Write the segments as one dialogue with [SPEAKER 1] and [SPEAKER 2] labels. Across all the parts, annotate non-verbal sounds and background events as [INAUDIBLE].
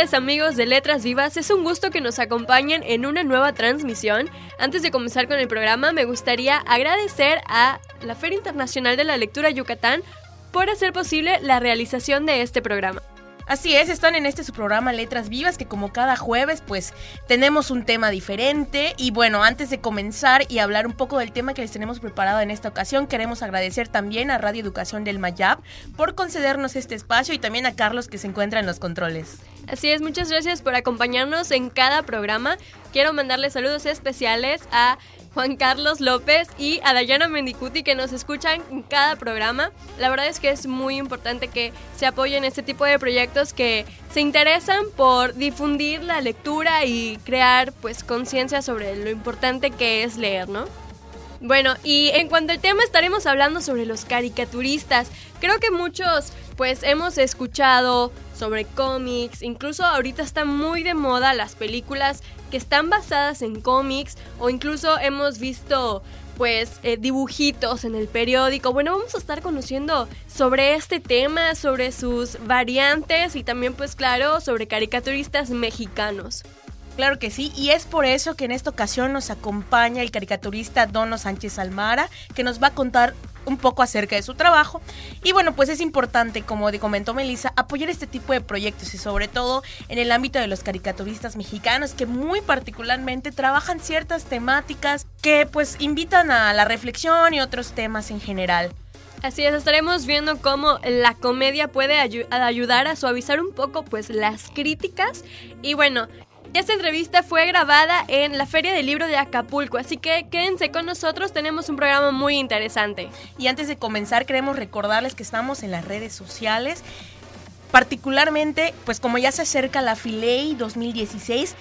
[SPEAKER 1] Amigos de Letras Vivas, es un gusto que nos acompañen en una nueva transmisión. Antes de comenzar con el programa me gustaría agradecer a la Feria Internacional de la Lectura Yucatán por hacer posible la realización de este programa.
[SPEAKER 2] Así es, están en este su programa Letras Vivas que como cada jueves pues tenemos un tema diferente y bueno, antes de comenzar y hablar un poco del tema que les tenemos preparado en esta ocasión, queremos agradecer también a Radio Educación del Mayab por concedernos este espacio y también a Carlos que se encuentra en los controles.
[SPEAKER 1] Así es, muchas gracias por acompañarnos en cada programa. Quiero mandarle saludos especiales a Juan Carlos López y a Dayana Mendicuti que nos escuchan en cada programa. La verdad es que es muy importante que se apoyen este tipo de proyectos que se interesan por difundir la lectura y crear pues conciencia sobre lo importante que es leer, ¿no? Bueno, y en cuanto al tema estaremos hablando sobre los caricaturistas. Creo que muchos pues hemos escuchado sobre cómics, incluso ahorita están muy de moda las películas que están basadas en cómics o incluso hemos visto pues eh, dibujitos en el periódico. Bueno, vamos a estar conociendo sobre este tema, sobre sus variantes y también pues claro sobre caricaturistas mexicanos.
[SPEAKER 2] Claro que sí, y es por eso que en esta ocasión nos acompaña el caricaturista Dono Sánchez Almara, que nos va a contar un poco acerca de su trabajo. Y bueno, pues es importante, como comentó Melissa, apoyar este tipo de proyectos y sobre todo en el ámbito de los caricaturistas mexicanos que muy particularmente trabajan ciertas temáticas que pues invitan a la reflexión y otros temas en general.
[SPEAKER 1] Así es, estaremos viendo cómo la comedia puede ayudar a suavizar un poco pues las críticas y bueno, esta entrevista fue grabada en la Feria del Libro de Acapulco, así que quédense con nosotros, tenemos un programa muy interesante.
[SPEAKER 2] Y antes de comenzar, queremos recordarles que estamos en las redes sociales, particularmente, pues como ya se acerca la Filey 2016,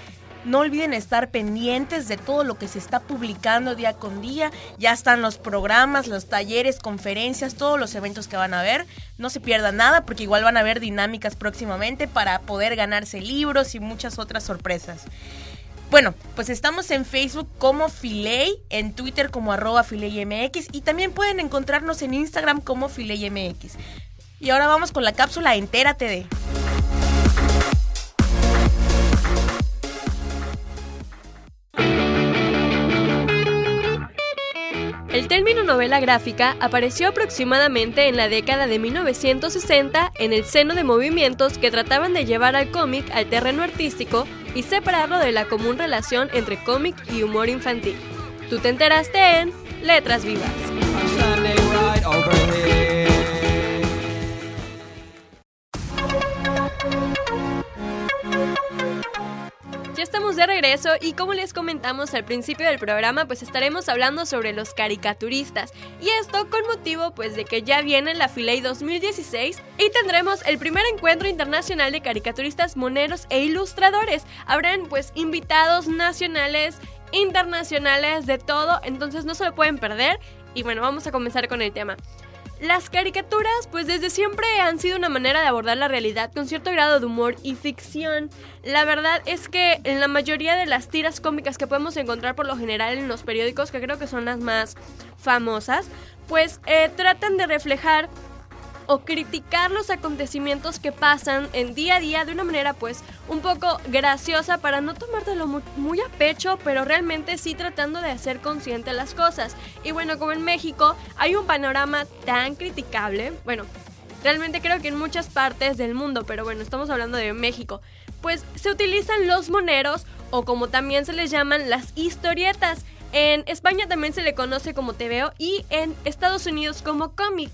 [SPEAKER 2] no olviden estar pendientes de todo lo que se está publicando día con día. Ya están los programas, los talleres, conferencias, todos los eventos que van a ver. No se pierdan nada porque igual van a haber dinámicas próximamente para poder ganarse libros y muchas otras sorpresas. Bueno, pues estamos en Facebook como Filey, en Twitter como arroba FileyMX y también pueden encontrarnos en Instagram como FileyMX. Y ahora vamos con la cápsula Entérate de...
[SPEAKER 1] novela gráfica apareció aproximadamente en la década de 1960 en el seno de movimientos que trataban de llevar al cómic al terreno artístico y separarlo de la común relación entre cómic y humor infantil. Tú te enteraste en Letras Vivas. Y como les comentamos al principio del programa, pues estaremos hablando sobre los caricaturistas. Y esto con motivo pues de que ya viene la Filey 2016 y tendremos el primer encuentro internacional de caricaturistas moneros e ilustradores. Habrán pues invitados nacionales, internacionales, de todo, entonces no se lo pueden perder. Y bueno, vamos a comenzar con el tema. Las caricaturas, pues desde siempre han sido una manera de abordar la realidad con cierto grado de humor y ficción. La verdad es que en la mayoría de las tiras cómicas que podemos encontrar por lo general en los periódicos, que creo que son las más famosas, pues eh, tratan de reflejar o criticar los acontecimientos que pasan en día a día de una manera pues un poco graciosa para no tomártelo muy, a pecho, pero realmente sí tratando de hacer consciente las cosas. Y bueno, como en México hay un panorama tan criticable, bueno, realmente creo que en muchas partes del mundo, pero bueno, estamos hablando de México, pues se utilizan los moneros o como también se les llaman las historietas. En España también se le conoce como TVO y en Estados Unidos como cómic.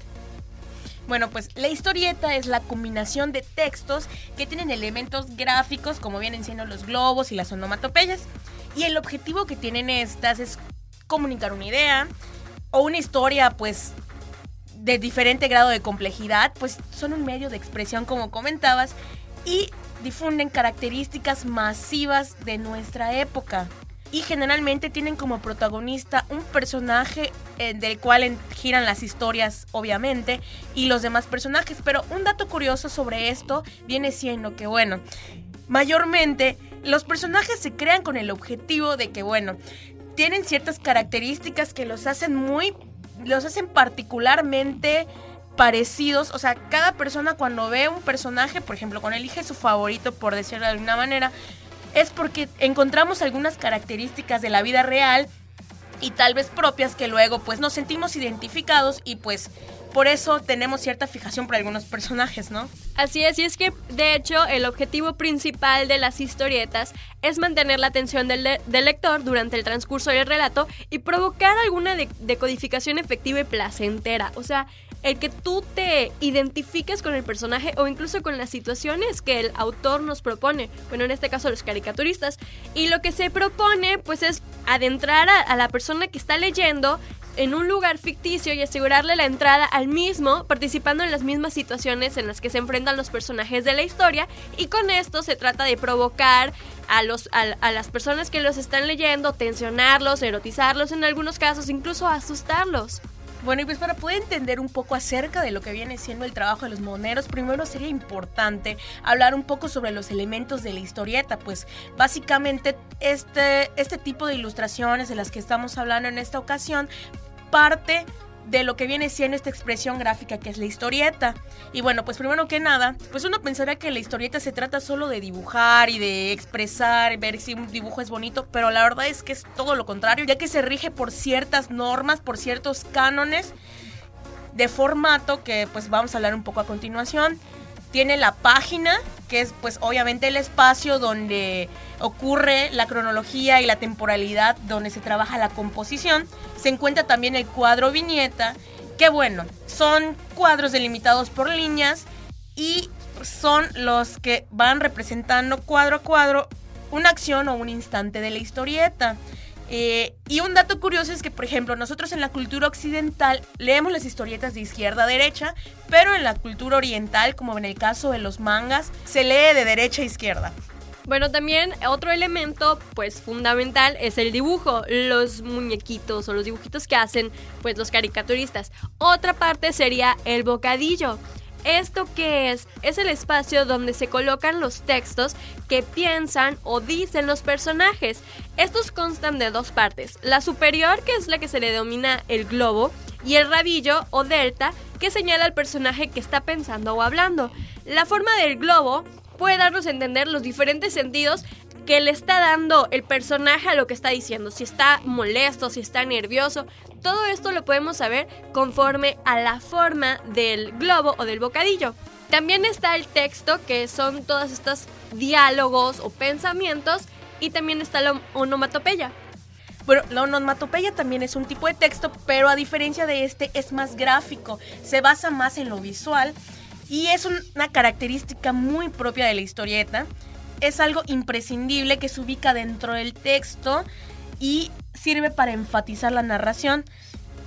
[SPEAKER 2] Bueno, pues la historieta es la combinación de textos que tienen elementos gráficos como vienen siendo los globos y las onomatopeyas. Y el objetivo que tienen estas es comunicar una idea o una historia pues de diferente grado de complejidad, pues son un medio de expresión como comentabas y difunden características masivas de nuestra época. Y generalmente tienen como protagonista un personaje eh, del cual giran las historias, obviamente, y los demás personajes. Pero un dato curioso sobre esto viene siendo que, bueno, mayormente los personajes se crean con el objetivo de que, bueno, tienen ciertas características que los hacen muy, los hacen particularmente parecidos, o sea, cada persona cuando ve un personaje, por ejemplo, cuando elige su favorito, por decirlo de alguna manera, es porque encontramos algunas características de la vida real y tal vez propias que luego pues nos sentimos identificados y pues por eso tenemos cierta fijación por algunos personajes, ¿no?
[SPEAKER 1] Así es, y es que de hecho el objetivo principal de las historietas es mantener la atención del, lector durante el transcurso del relato y provocar alguna decodificación efectiva y placentera. O sea, el que tú te identifiques con el personaje o incluso con las situaciones que el autor nos propone, bueno, en este caso los caricaturistas, y lo que se propone pues es adentrar a, la persona que está leyendo en un lugar ficticio y asegurarle la entrada al mismo, participando en las mismas situaciones en las que se enfrentan los personajes de la historia, y con esto se trata de provocar a, los, a las personas que los están leyendo, tensionarlos, erotizarlos en algunos casos, incluso asustarlos.
[SPEAKER 2] Bueno, y pues para poder entender un poco acerca de lo que viene siendo el trabajo de los moneros, primero sería importante hablar un poco sobre los elementos de la historieta, pues básicamente este, este tipo de ilustraciones de las que estamos hablando en esta ocasión parte de lo que viene siendo esta expresión gráfica que es la historieta. Y bueno, pues primero que nada, pues uno pensaría que la historieta se trata solo de dibujar y de expresar, ver si un dibujo es bonito, pero la verdad es que es todo lo contrario, ya que se rige por ciertas normas, por ciertos cánones de formato que pues vamos a hablar un poco a continuación. Tiene la página, que es pues obviamente el espacio donde ocurre la cronología y la temporalidad, donde se trabaja la composición. Se encuentra también el cuadro viñeta, que bueno, son cuadros delimitados por líneas y son los que van representando cuadro a cuadro una acción o un instante de la historieta. Eh, y un dato curioso es que, por ejemplo, nosotros en la cultura occidental leemos las historietas de izquierda a derecha, pero en la cultura oriental, como en el caso de los mangas, se lee de derecha a izquierda.
[SPEAKER 1] Bueno, también otro elemento, pues fundamental, es el dibujo, los muñequitos o los dibujitos que hacen, pues los caricaturistas. Otra parte sería el bocadillo. ¿Esto qué es? Es el espacio donde se colocan los textos que piensan o dicen los personajes. Estos constan de dos partes. La superior, que es la que se le denomina el globo, y el rabillo o delta, que señala al personaje que está pensando o hablando. La forma del globo puede darnos a entender los diferentes sentidos que le está dando el personaje a lo que está diciendo, si está molesto, si está nervioso, todo esto lo podemos saber conforme a la forma del globo o del bocadillo. También está el texto, que son todos estos diálogos o pensamientos, y también está la onomatopeya.
[SPEAKER 2] Bueno, la onomatopeya también es un tipo de texto, pero a diferencia de este es más gráfico, se basa más en lo visual y es una característica muy propia de la historieta es algo imprescindible que se ubica dentro del texto y sirve para enfatizar la narración.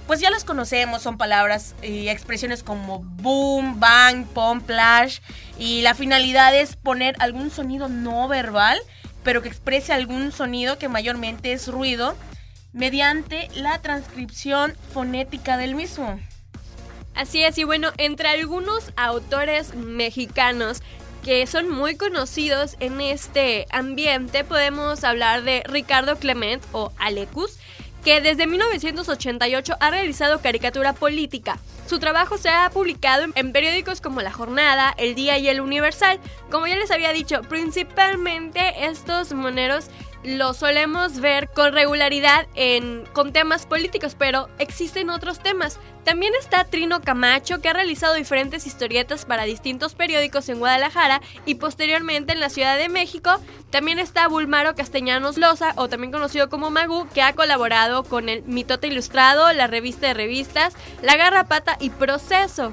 [SPEAKER 2] Pues ya los conocemos, son palabras y expresiones como boom, bang, pom, plash. Y la finalidad es poner algún sonido no verbal, pero que exprese algún sonido que mayormente es ruido, mediante la transcripción fonética del mismo.
[SPEAKER 1] Así es, y bueno, entre algunos autores mexicanos que son muy conocidos en este ambiente, podemos hablar de Ricardo Clement o Alecus, que desde 1988 ha realizado caricatura política. Su trabajo se ha publicado en periódicos como La Jornada, El Día y El Universal. Como ya les había dicho, principalmente estos moneros lo solemos ver con regularidad en, con temas políticos, pero existen otros temas. También está Trino Camacho, que ha realizado diferentes historietas para distintos periódicos en Guadalajara y posteriormente en la Ciudad de México. También está Bulmaro Castellanos Loza, o también conocido como Magu, que ha colaborado con el Mitote Ilustrado, la revista de revistas, La Garrapata y Proceso.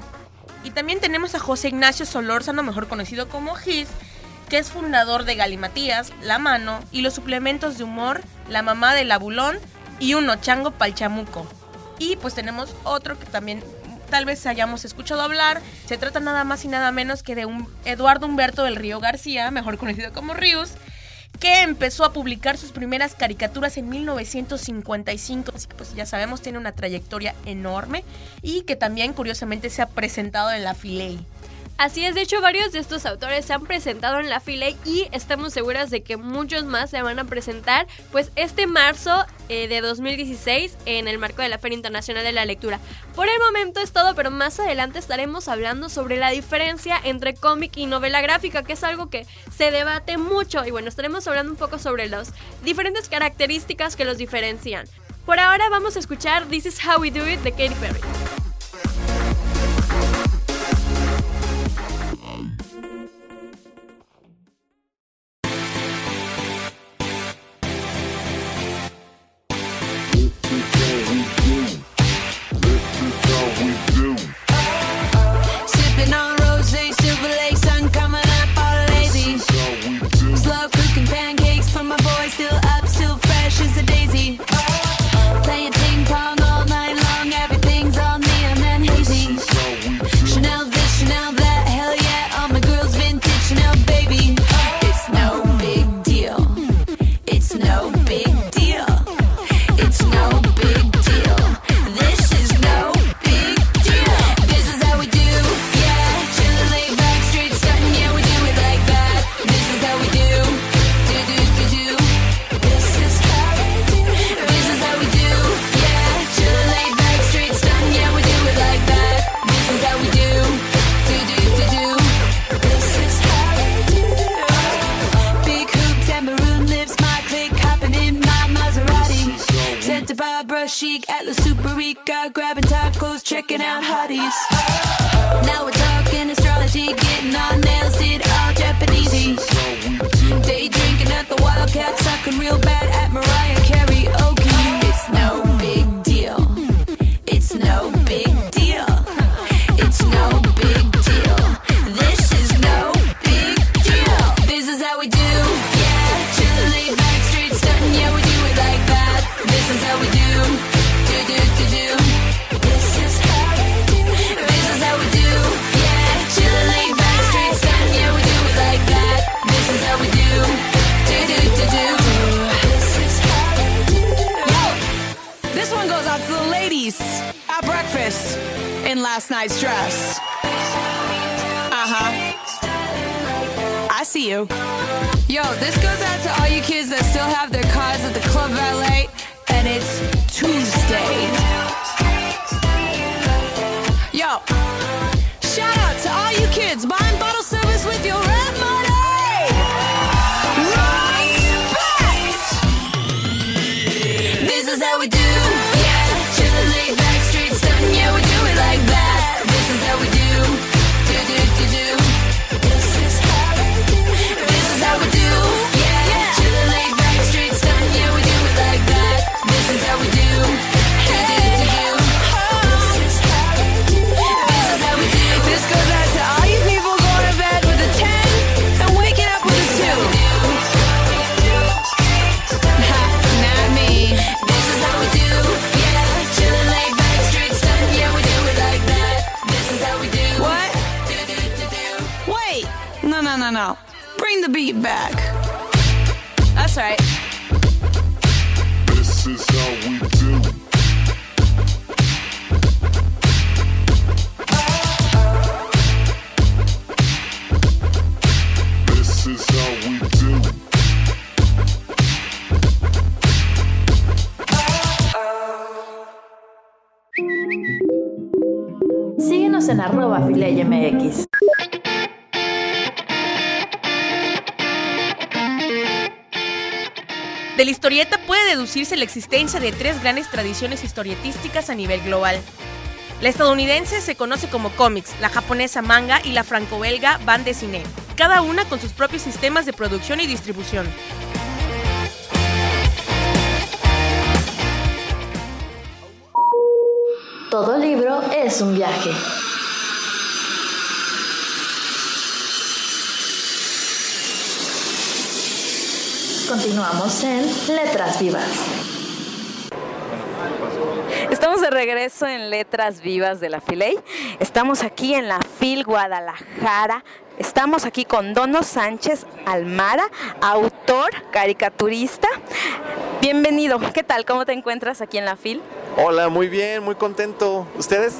[SPEAKER 2] Y también tenemos a José Ignacio Solórzano, mejor conocido como Gis, que es fundador de Galimatías, La Mano y los suplementos de humor La Mamá del Abulón y Uno Chango Palchamuco. Y pues tenemos otro que también tal vez hayamos escuchado hablar. Se trata nada más y nada menos que de un Eduardo Humberto del Río García, mejor conocido como Rius, que empezó a publicar sus primeras caricaturas en 1955, así que pues ya sabemos tiene una trayectoria enorme y que también curiosamente se ha presentado en la Filey.
[SPEAKER 3] Así es, de hecho varios de estos autores se han presentado en la fila y estamos seguras de que muchos más se van a presentar pues este marzo eh, de 2016 en el marco de la Feria Internacional de la Lectura. Por el momento es todo, pero más adelante estaremos hablando sobre la diferencia entre cómic y novela gráfica, que es algo que se debate mucho y bueno, estaremos hablando un poco sobre las diferentes características que los diferencian. Por ahora vamos a escuchar This is How We Do It de Katy Perry. out hotties.
[SPEAKER 4] nice. Uh huh. I see you. Yo, this goes out to all you kids that still have their cars at the club valet, and it's Tuesday. no, no, no. Bring the beat back. That's right.
[SPEAKER 5] This is how we do. This is how we do.
[SPEAKER 6] En arroba.
[SPEAKER 2] De la historieta puede deducirse la existencia de tres grandes tradiciones historietísticas a nivel global. La estadounidense se conoce como cómics, la japonesa manga y la franco-belga bande cine, cada una con sus propios sistemas de producción y distribución.
[SPEAKER 6] Todo libro es un viaje. Continuamos en Letras Vivas.
[SPEAKER 7] Estamos de regreso en Letras Vivas de la Filey. Estamos aquí en la FIL Guadalajara Estamos aquí con Dono Sánchez Almara, autor, caricaturista. Bienvenido. ¿Qué tal? ¿Cómo te encuentras aquí en la FIL?
[SPEAKER 8] Hola, muy bien, muy contento. ¿Ustedes?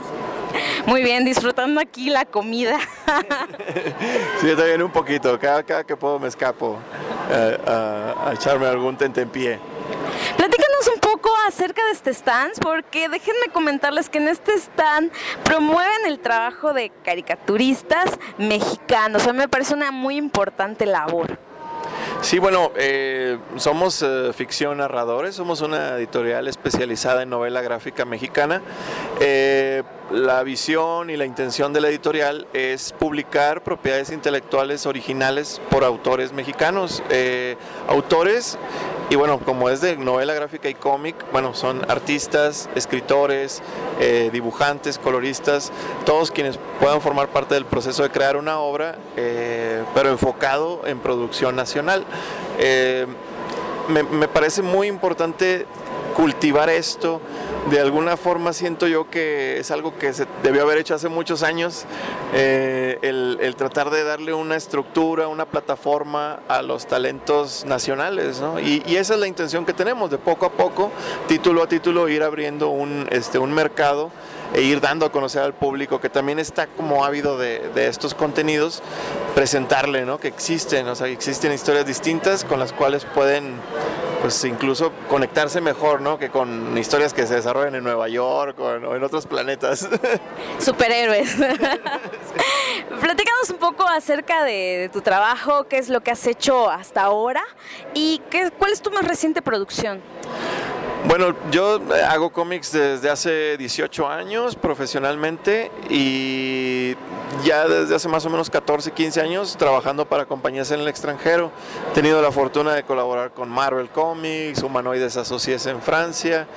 [SPEAKER 7] Muy bien, disfrutando aquí la comida. [LAUGHS]
[SPEAKER 8] sí, yo también un poquito. Cada, cada que puedo me escapo eh, a, a echarme algún tentempié.
[SPEAKER 7] Platícanos un poco acerca de este stand, porque déjenme comentarles que en este stand promueven el trabajo de caricaturistas mexicanos. O sea, me parece una muy importante labor.
[SPEAKER 8] Sí, bueno, eh, somos eh, ficción narradores, somos una editorial especializada en novela gráfica mexicana. Eh, la visión y la intención de la editorial es publicar propiedades intelectuales originales por autores mexicanos. autores, y bueno, como es de novela gráfica y cómic, bueno, son artistas, escritores, dibujantes, coloristas, todos quienes puedan formar parte del proceso de crear una obra, pero enfocado en producción nacional. Eh, me, parece muy importante cultivar esto. De alguna forma siento yo que es algo que se debió haber hecho hace muchos años, eh, el, tratar de darle una estructura, una plataforma a los talentos nacionales, y, y, esa es la intención que tenemos, de poco a poco, título a título, ir abriendo un, este, un mercado e ir dando a conocer al público que también está como ávido de, estos contenidos, presentarle, ¿no? Que existen, o sea, existen historias distintas con las cuales pueden pues incluso conectarse mejor, ¿no? Que con historias que se desarrollan en Nueva York o en, otros planetas. [LAUGHS]
[SPEAKER 7] Superhéroes. Platícanos un poco acerca de, tu trabajo, qué es lo que has hecho hasta ahora y qué, cuál es tu más reciente producción.
[SPEAKER 8] Bueno, yo eh, hago cómics desde hace 18 años profesionalmente y ya desde hace más o menos 14, 15 años trabajando para compañías en el extranjero. He tenido la fortuna de colaborar con Marvel Comics, Humanoides Associés en Francia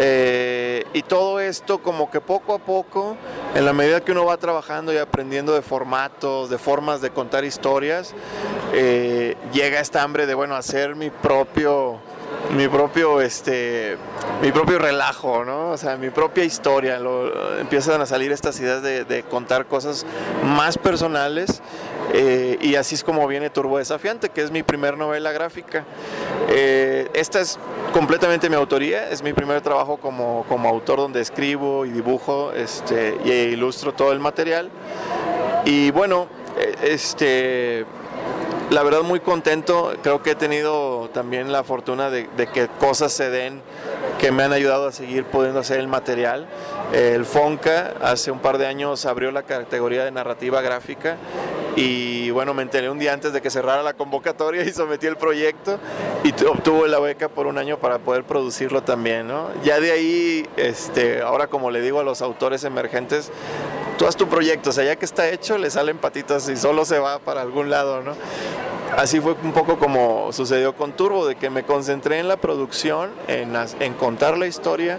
[SPEAKER 8] eh, y todo esto como que poco a poco, en la medida que uno va trabajando y aprendiendo de formatos, de formas de contar historias, eh, llega esta hambre de, bueno, hacer mi propio mi propio este mi propio relajo no o sea mi propia historia. Empiezan a salir estas ideas de, contar cosas más personales eh, y así es como viene Turbo Desafiante que es mi primer novela gráfica. Eh, esta es completamente mi autoría es mi primer trabajo como, como autor donde escribo y dibujo este y ilustro todo el material. Y bueno eh, este la verdad muy contento, creo que he tenido también la fortuna de, que cosas se den que me han ayudado a seguir pudiendo hacer el material. El FONCA hace un par de años abrió la categoría de narrativa gráfica y bueno, me enteré un día antes de que cerrara la convocatoria [LAUGHS] y sometí el proyecto y obtuvo la beca por un año para poder producirlo también, ¿no? Ya de ahí, este, ahora como le digo a los autores emergentes, tú haz tu proyecto, o sea, ya que está hecho, le salen patitas y solo se va para algún lado, ¿no? Así fue un poco como sucedió con Turbo, de que me concentré en la producción, en, contar la historia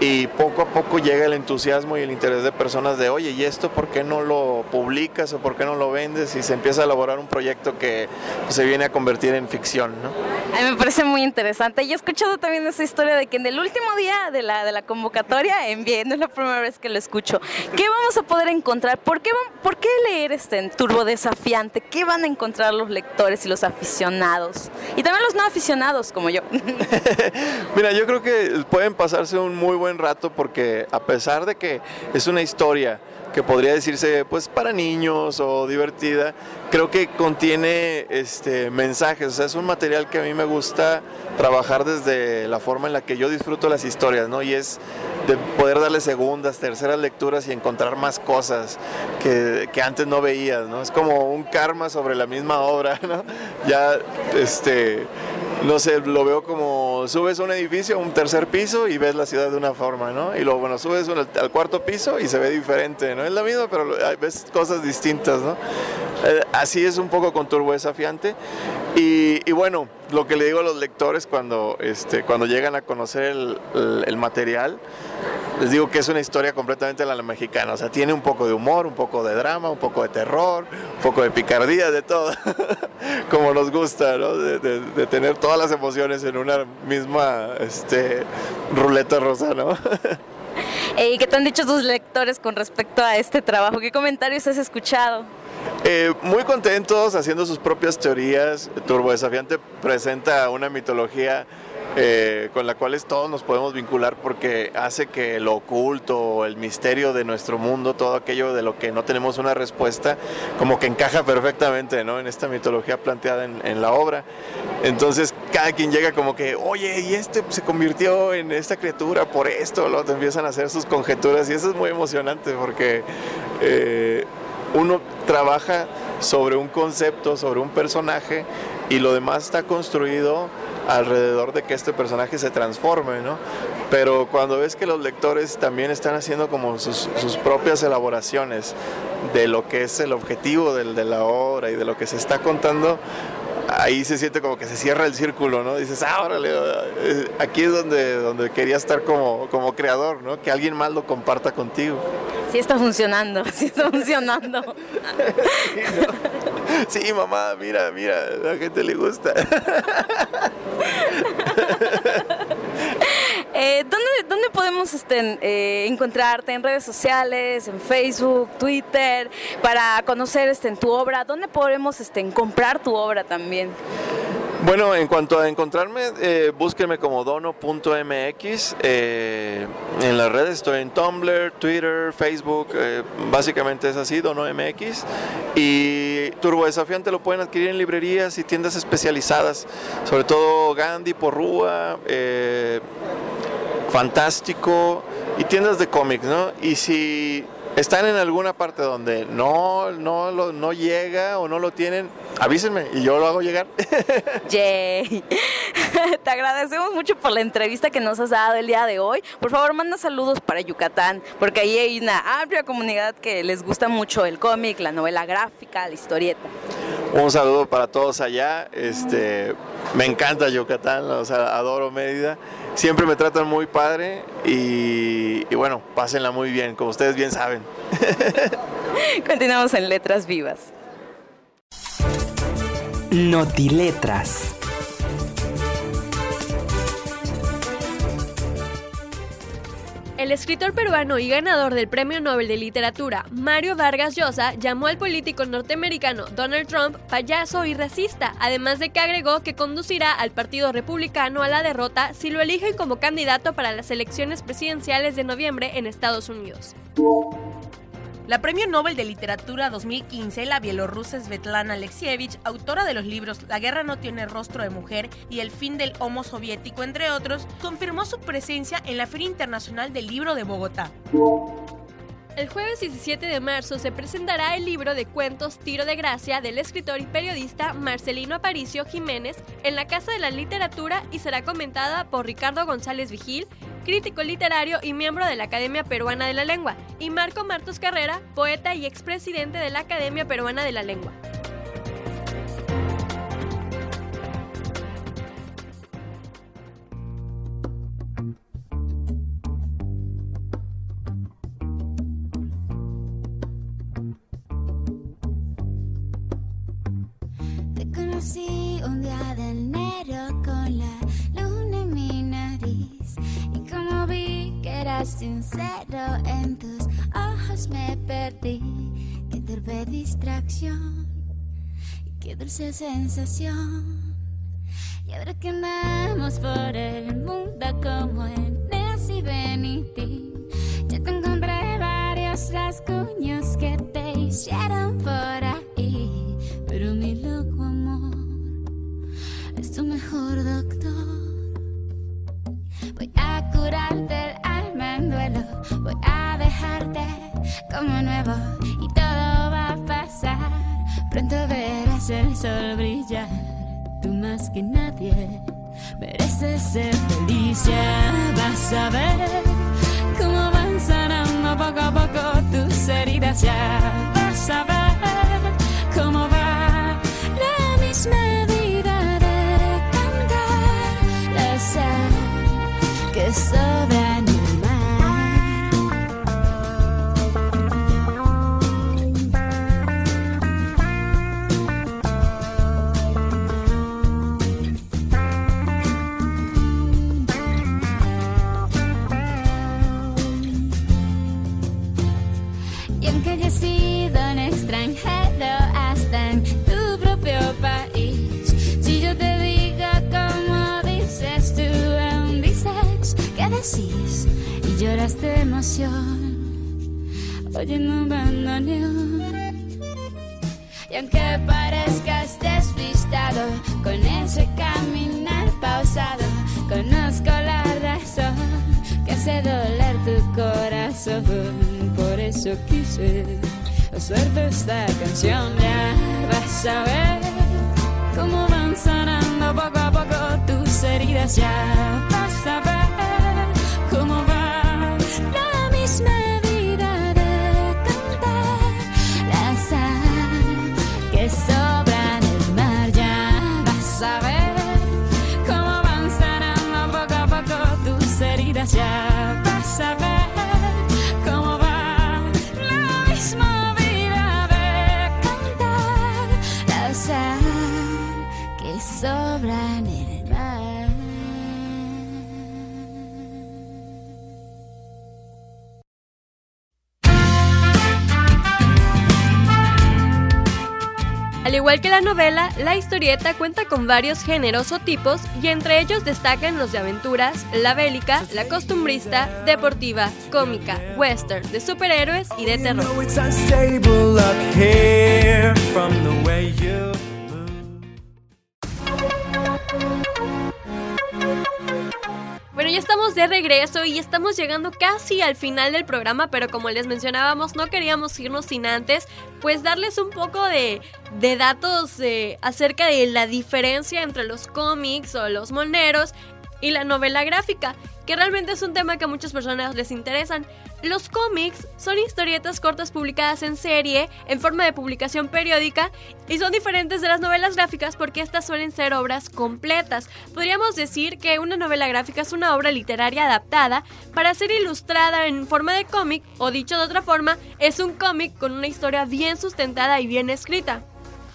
[SPEAKER 8] y poco a poco llega el entusiasmo y el interés de personas de, oye, ¿y esto por qué no lo publicas o por qué no lo vendes? Y se empieza a elaborar un proyecto que pues, se viene a convertir en ficción, ¿no?
[SPEAKER 7] A mí me parece muy interesante. Y he escuchado también esa historia de que en el último día de la, convocatoria envié, no es la primera vez que lo escucho. ¿Qué vamos a poder encontrar? ¿Por qué, por qué leer este Turbo Desafiante? ¿Qué van a encontrar los lectores y los aficionados? Y también los no aficionados, como yo. [LAUGHS]
[SPEAKER 8] Mira, yo creo que pueden pasarse un muy buen rato porque a pesar de que es una historia que podría decirse pues para niños o divertida, creo que contiene este mensajes, o sea, es un material que a mí me gusta trabajar desde la forma en la que yo disfruto las historias, ¿no? Y es de poder darle segundas, terceras lecturas y encontrar más cosas que, que antes no veías, ¿no? Es como un karma sobre la misma obra, [LAUGHS] ¿no? Ya este no sé, lo veo como subes a un edificio, un tercer piso y ves la ciudad de una forma, ¿no? Y luego, bueno, subes al cuarto piso y se ve diferente, ¿no? Es la misma, pero ves cosas distintas, ¿no? Eh, así es un poco con Turbo Desafiante. Y, bueno, lo que le digo a los lectores cuando, este, cuando llegan a conocer el, material, les digo que es una historia completamente la mexicana. O sea, tiene un poco de humor, un poco de drama, un poco de terror, un poco de picardía, de todo. [LAUGHS] Como nos gusta, ¿no? De, tener todas las emociones en una misma este, ruleta rosa, ¿no? [LAUGHS]
[SPEAKER 7] ¿Y qué te han dicho tus lectores con respecto a este trabajo? ¿Qué comentarios has escuchado?
[SPEAKER 8] Eh, muy contentos haciendo sus propias teorías. Turbo Desafiante presenta una mitología eh, con la cual todos nos podemos vincular porque hace que lo oculto, el misterio de nuestro mundo, todo aquello de lo que no tenemos una respuesta, como que encaja perfectamente ¿no? en esta mitología planteada en, en la obra. Entonces cada quien llega como que, oye, y este se convirtió en esta criatura por esto, lo te empiezan a hacer sus conjeturas y eso es muy emocionante porque eh, uno trabaja sobre un concepto, sobre un personaje y lo demás está construido alrededor de que este personaje se transforme, ¿no? Pero cuando ves que los lectores también están haciendo como sus, sus propias elaboraciones de lo que es el objetivo del, de la obra y de lo que se está contando, ahí se siente como que se cierra el círculo, ¿no? Dices, ah, órale, eh, aquí es donde, donde quería estar como, como creador, ¿no? Que alguien más lo comparta contigo.
[SPEAKER 7] Sí está funcionando, sí está funcionando. [LAUGHS]
[SPEAKER 8] sí, mamá, mira, mira, a la gente le gusta. [LAUGHS]
[SPEAKER 7] Eh, ¿dónde, ¿dónde, podemos este, eh, encontrarte? ¿En redes sociales, en Facebook, Twitter, para conocer este, en tu obra? ¿Dónde podemos este, comprar tu obra también?
[SPEAKER 8] Bueno, en cuanto a encontrarme, eh, búsquenme como dono.mx. Eh, en las redes estoy en Tumblr, Twitter, Facebook, eh, básicamente es así, dono.mx. Y Turbo Desafiante lo pueden adquirir en librerías y tiendas especializadas, sobre todo Gandhi, Porrúa, eh, Fantástico y tiendas de cómics, ¿no? Y si están en alguna parte donde no, no, lo, no llega o no lo tienen, avísenme y yo lo hago llegar. [LAUGHS]
[SPEAKER 7] Yay. [LAUGHS] Te agradecemos mucho por la entrevista que nos has dado el día de hoy. Por favor, manda saludos para Yucatán, porque ahí hay una amplia comunidad que les gusta mucho el cómic, la novela gráfica, la historieta.
[SPEAKER 8] Un saludo para todos allá. Este, me encanta Yucatán, o sea, adoro Mérida. Siempre me tratan muy padre y, y bueno, pásenla muy bien, como ustedes bien saben. [LAUGHS]
[SPEAKER 7] Continuamos en Letras Vivas.
[SPEAKER 9] Notiletras.
[SPEAKER 1] El escritor peruano y ganador del Premio Nobel de Literatura, Mario Vargas Llosa, llamó al político norteamericano Donald Trump payaso y racista, además de que agregó que conducirá al Partido Republicano a la derrota si lo eligen como candidato para las elecciones presidenciales de noviembre en Estados Unidos.
[SPEAKER 2] La Premio Nobel de Literatura 2015, la bielorrusa Svetlana Alexievich, autora de los libros La guerra no tiene rostro de mujer y El fin del Homo soviético, entre otros, confirmó su presencia en la Feria Internacional del Libro de Bogotá.
[SPEAKER 1] El jueves 17 de marzo se presentará el libro de cuentos Tiro de Gracia del escritor y periodista Marcelino Aparicio Jiménez en la Casa de la Literatura y será comentada por Ricardo González Vigil, crítico literario y miembro de la Academia Peruana de la Lengua, y Marco Martos Carrera, poeta y expresidente de la Academia Peruana de la Lengua.
[SPEAKER 10] Conocí un día de enero con la luna en mi nariz y como vi que eras sincero en tus ojos me perdí. Qué torpe distracción qué dulce sensación. Y ahora que andamos por el mundo como en Nancy Benity, ya te encontré varios rasguños que te hicieron por ahí. Voy a dejarte como nuevo y todo va a pasar. Pronto verás el sol brillar. Tú más que nadie mereces ser feliz. Ya vas a ver cómo van sanando poco a poco tus heridas. Ya vas a ver emoción oyendo un bandoneón. Y aunque parezcas despistado con ese caminar pausado, conozco la razón que hace doler tu corazón. Por eso quise hacerte esta canción. Ya vas a ver cómo van sanando poco a poco tus heridas. Ya vas a ver tus
[SPEAKER 1] igual que la novela, la historieta cuenta con varios géneros o tipos y entre ellos destacan los de aventuras, la bélica, la costumbrista, deportiva, cómica, western, de superhéroes y de terror. De regreso y estamos llegando casi al final del programa, pero como les mencionábamos, no queríamos irnos sin antes, pues darles un poco de, de datos eh, acerca de la diferencia entre los cómics o los moneros y la novela gráfica, que realmente es un tema que a muchas personas les interesan. Los cómics son historietas cortas publicadas en serie, en forma de publicación periódica, y son diferentes de las novelas gráficas porque estas suelen ser obras completas. Podríamos decir que una novela gráfica es una obra literaria adaptada para ser ilustrada en forma de cómic, o dicho de otra forma, es un cómic con una historia bien sustentada y bien escrita.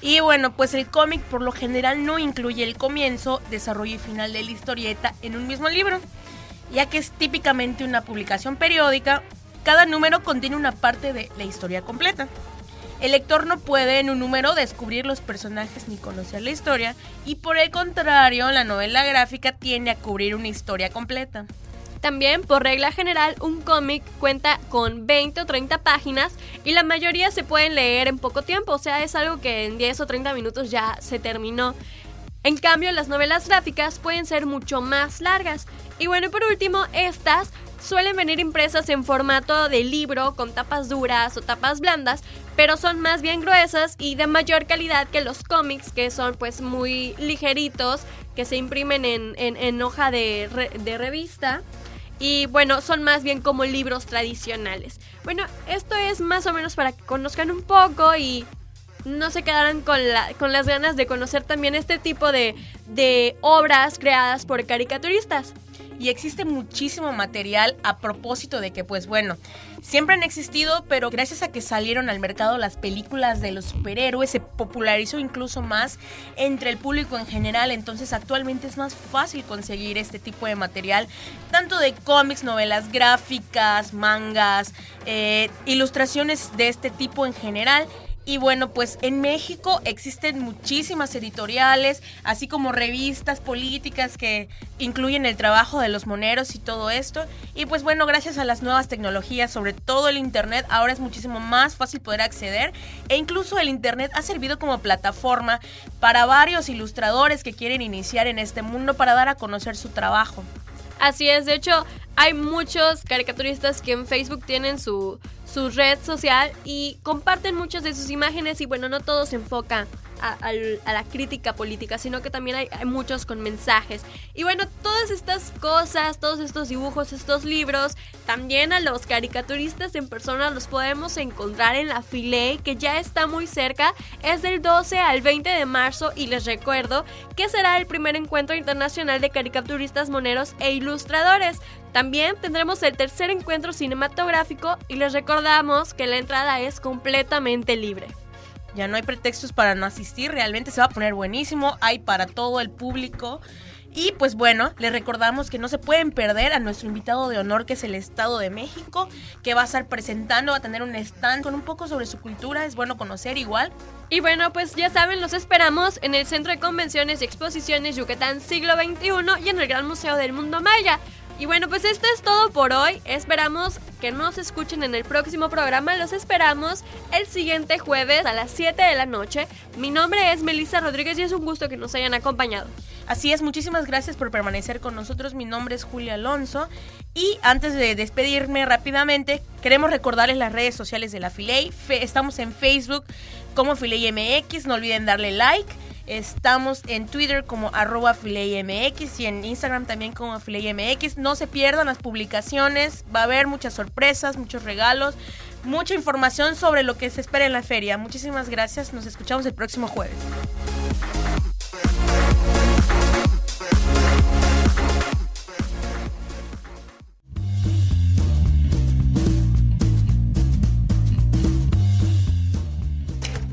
[SPEAKER 2] Y bueno, pues el cómic por lo general no incluye el comienzo, desarrollo y final de la historieta en un mismo libro, ya que es típicamente una publicación periódica, cada número contiene una parte de la historia completa. El lector no puede en un número descubrir los personajes ni conocer la historia, y por el contrario, la novela gráfica tiende a cubrir una historia completa.
[SPEAKER 1] También, por regla general, un cómic cuenta con 20 o 30 páginas y la mayoría se pueden leer en poco tiempo, o sea, es algo que en 10 o 30 minutos ya se terminó. En cambio, las novelas gráficas pueden ser mucho más largas. Y bueno, por último, estas suelen venir impresas en formato de libro con tapas duras o tapas blandas, pero son más bien gruesas y de mayor calidad que los cómics, que son pues muy ligeritos, que se imprimen en, hoja de revista. Y bueno, son más bien como libros tradicionales. Bueno, esto es más o menos para que conozcan un poco y no se quedaran con, la- con las ganas de conocer también este tipo de, de obras creadas por caricaturistas.
[SPEAKER 2] y existe muchísimo material a propósito de que, pues bueno, siempre han existido, pero gracias a que salieron al mercado las películas de los superhéroes, se popularizó incluso más entre el público en general, entonces actualmente es más fácil conseguir este tipo de material, tanto de cómics, novelas gráficas, mangas, eh, ilustraciones de este tipo en general. Y bueno, pues en México existen muchísimas editoriales, así como revistas políticas que incluyen el trabajo de los moneros y todo esto. Y pues bueno, gracias a las nuevas tecnologías, sobre todo el Internet, ahora es muchísimo más fácil poder acceder. E incluso el Internet ha servido como plataforma para varios ilustradores que quieren iniciar en este mundo para dar a conocer su trabajo.
[SPEAKER 1] Así es, de hecho, hay muchos caricaturistas que en Facebook tienen su, su red social y comparten muchas de sus imágenes y bueno, no todo se enfoca a, la crítica política, sino que también hay, hay muchos con mensajes. Y bueno, todas estas cosas, todos estos dibujos, estos libros, también a los caricaturistas en persona los podemos encontrar en la Filey, que ya está muy cerca, es del 12 al 20 de marzo y les recuerdo que será el primer encuentro internacional de caricaturistas moneros e ilustradores. También tendremos el tercer encuentro cinematográfico y les recordamos que la entrada es completamente libre.
[SPEAKER 2] Ya no hay pretextos para no asistir, realmente se va a poner buenísimo, hay para todo el público. Y pues bueno, les recordamos que no se pueden perder a nuestro invitado de honor, que es el Estado de México, que va a estar presentando, va a tener un stand con un poco sobre su cultura, es bueno conocer igual.
[SPEAKER 1] Y bueno, pues ya saben, los esperamos en el Centro de Convenciones y Exposiciones Yucatán Siglo XXI y en el Gran Museo del Mundo Maya. Y bueno, pues esto es todo por hoy. Esperamos que nos escuchen en el próximo programa. Los esperamos el siguiente jueves a las 7 de la noche. Mi nombre es Melissa Rodríguez y es un gusto que nos hayan acompañado.
[SPEAKER 2] Así es, muchísimas gracias por permanecer con nosotros. Mi nombre es Julia Alonso. Y antes de despedirme rápidamente, queremos recordarles las redes sociales de la Filey. Estamos en Facebook como Filey MX, no olviden darle like. Estamos en Twitter como arroba y en Instagram también como FileyMX. No se pierdan las publicaciones, va a haber muchas sorpresas, muchos regalos, mucha información sobre lo que se espera en la feria. Muchísimas gracias, nos escuchamos el próximo jueves.